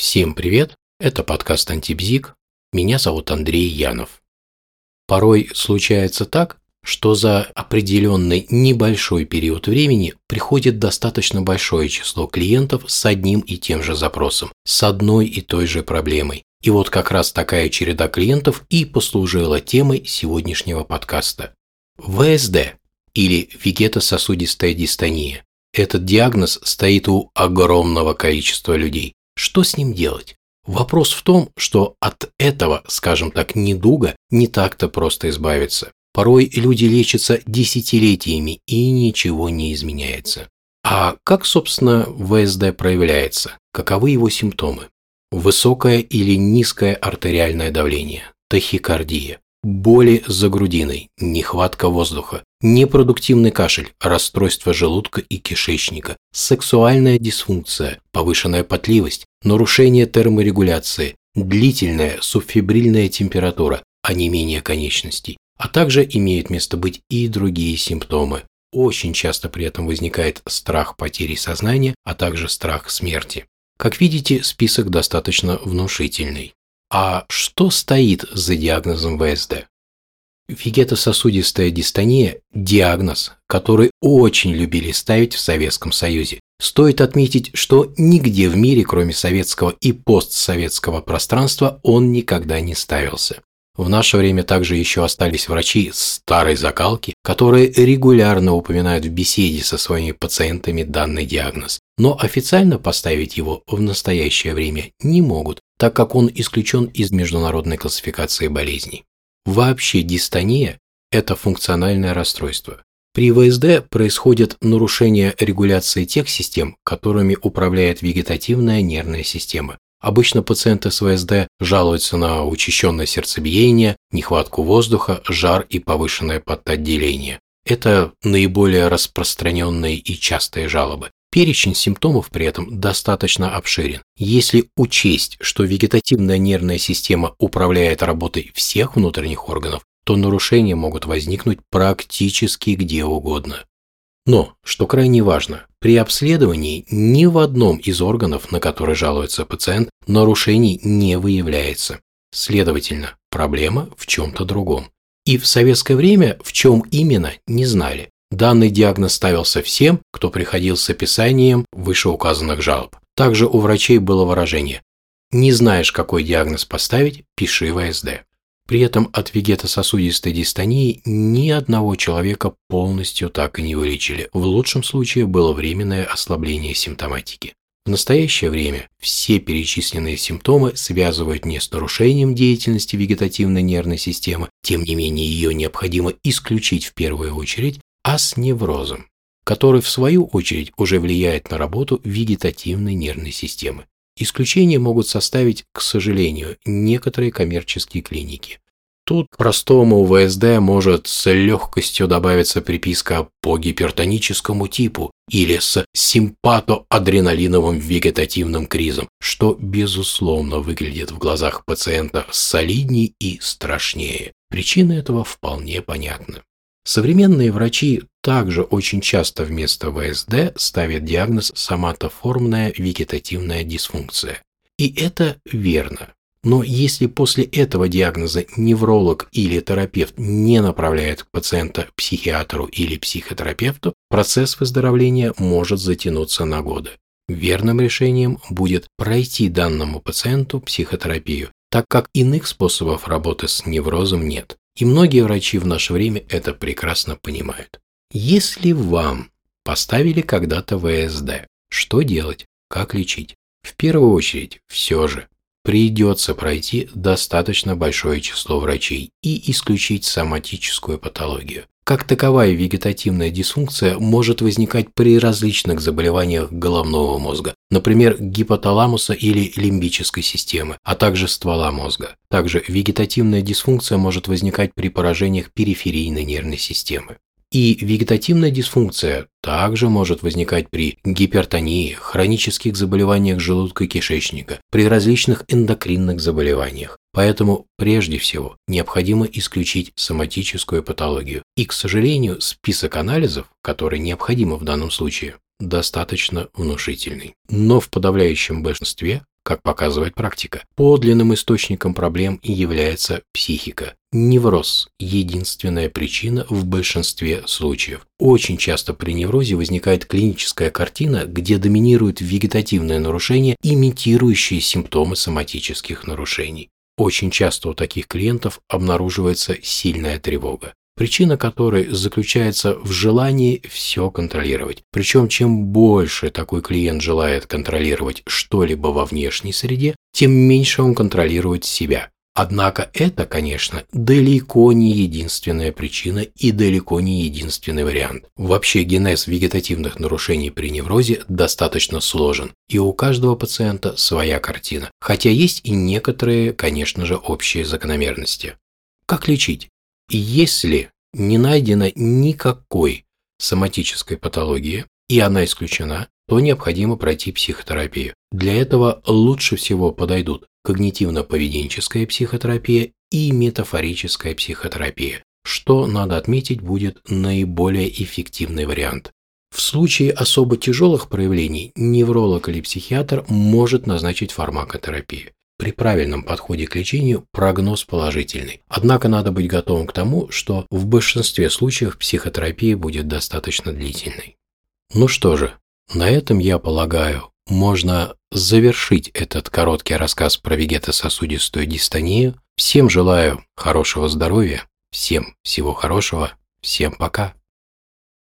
Всем привет! Это подкаст «Антибзик». Меня зовут Андрей Янов. Порой случается так, что за определенный небольшой период времени приходит достаточно большое число клиентов с одним и тем же запросом, с одной и той же проблемой. И вот как раз такая череда клиентов и послужила темой сегодняшнего подкаста. ВСД или вегетососудистая дистония. Этот диагноз стоит у огромного количества людей. Что с ним делать? Вопрос в том, что от этого, скажем так, недуга не так-то просто избавиться. Порой люди лечатся десятилетиями и ничего не изменяется. А как, собственно, ВСД проявляется? Каковы его симптомы? Высокое или низкое артериальное давление, тахикардия, боли за грудиной, нехватка воздуха, непродуктивный кашель, расстройство желудка и кишечника, сексуальная дисфункция, повышенная потливость, нарушение терморегуляции, длительная субфибрильная температура, онемение конечностей, а также имеют место быть и другие симптомы. Очень часто при этом возникает страх потери сознания, а также страх смерти. Как видите, список достаточно внушительный. А что стоит за диагнозом ВСД? Вегетососудистая дистония – диагноз, который очень любили ставить в Советском Союзе. Стоит отметить, что нигде в мире, кроме советского и постсоветского пространства, он никогда не ставился. В наше время также еще остались врачи старой закалки, которые регулярно упоминают в беседе со своими пациентами данный диагноз, но официально поставить его в настоящее время не могут, так как он исключен из международной классификации болезней. Вообще дистония – это функциональное расстройство. При ВСД происходит нарушение регуляции тех систем, которыми управляет вегетативная нервная система. Обычно пациенты с ВСД жалуются на учащенное сердцебиение, нехватку воздуха, жар и повышенное потоотделение. Это наиболее распространенные и частые жалобы. Перечень симптомов при этом достаточно обширен. Если учесть, что вегетативная нервная система управляет работой всех внутренних органов, то нарушения могут возникнуть практически где угодно. Но, что крайне важно, при обследовании ни в одном из органов, на который жалуется пациент, нарушений не выявляется. Следовательно, проблема в чем-то другом. И в советское время в чем именно не знали. Данный диагноз ставился всем, кто приходил с описанием вышеуказанных жалоб. Также у врачей было выражение «Не знаешь, какой диагноз поставить, пиши ВСД». При этом от вегетососудистой дистонии ни одного человека полностью так и не вылечили. В лучшем случае было временное ослабление симптоматики. В настоящее время все перечисленные симптомы связывают не с нарушением деятельности вегетативной нервной системы, тем не менее ее необходимо исключить в первую очередь, а с неврозом, который в свою очередь уже влияет на работу вегетативной нервной системы. Исключения могут составить, к сожалению, некоторые коммерческие клиники. Тут простому ВСД может с легкостью добавиться приписка по гипертоническому типу или с симпатоадреналиновым вегетативным кризом, что, безусловно, выглядит в глазах пациента солиднее и страшнее. Причина этого вполне понятна. Современные врачи также очень часто вместо ВСД ставят диагноз соматоформная вегетативная дисфункция. И это верно. Но если после этого диагноза невролог или терапевт не направляет пациента к психиатру или психотерапевту, процесс выздоровления может затянуться на годы. Верным решением будет пройти данному пациенту психотерапию, так как иных способов работы с неврозом нет. И многие врачи в наше время это прекрасно понимают. Если вам поставили когда-то ВСД, что делать, как лечить? В первую очередь, все же, придется пройти достаточно большое число врачей и исключить соматическую патологию. Как таковая вегетативная дисфункция может возникать при различных заболеваниях головного мозга, например, гипоталамуса или лимбической системы, а также ствола мозга. Также вегетативная дисфункция может возникать при поражениях периферийной нервной системы. И вегетативная дисфункция также может возникать при гипертонии, хронических заболеваниях желудка и кишечника, при различных эндокринных заболеваниях. Поэтому прежде всего необходимо исключить соматическую патологию. И, к сожалению, список анализов, который необходимо в данном случае, достаточно внушительный. Но в подавляющем большинстве как показывает практика. Подлинным источником проблем и является психика. Невроз – единственная причина в большинстве случаев. Очень часто при неврозе возникает клиническая картина, где доминирует вегетативное нарушение, имитирующее симптомы соматических нарушений. Очень часто у таких клиентов обнаруживается сильная тревога причина которой заключается в желании все контролировать. Причем чем больше такой клиент желает контролировать что-либо во внешней среде, тем меньше он контролирует себя. Однако это, конечно, далеко не единственная причина и далеко не единственный вариант. Вообще генез вегетативных нарушений при неврозе достаточно сложен, и у каждого пациента своя картина, хотя есть и некоторые, конечно же, общие закономерности. Как лечить? Если не найдено никакой соматической патологии, и она исключена, то необходимо пройти психотерапию. Для этого лучше всего подойдут когнитивно-поведенческая психотерапия и метафорическая психотерапия, что, надо отметить, будет наиболее эффективный вариант. В случае особо тяжелых проявлений невролог или психиатр может назначить фармакотерапию. При правильном подходе к лечению прогноз положительный. Однако надо быть готовым к тому, что в большинстве случаев психотерапия будет достаточно длительной. Ну что же, на этом, я полагаю, можно завершить этот короткий рассказ про вегетососудистую дистонию. Всем желаю хорошего здоровья, всем всего хорошего, всем пока.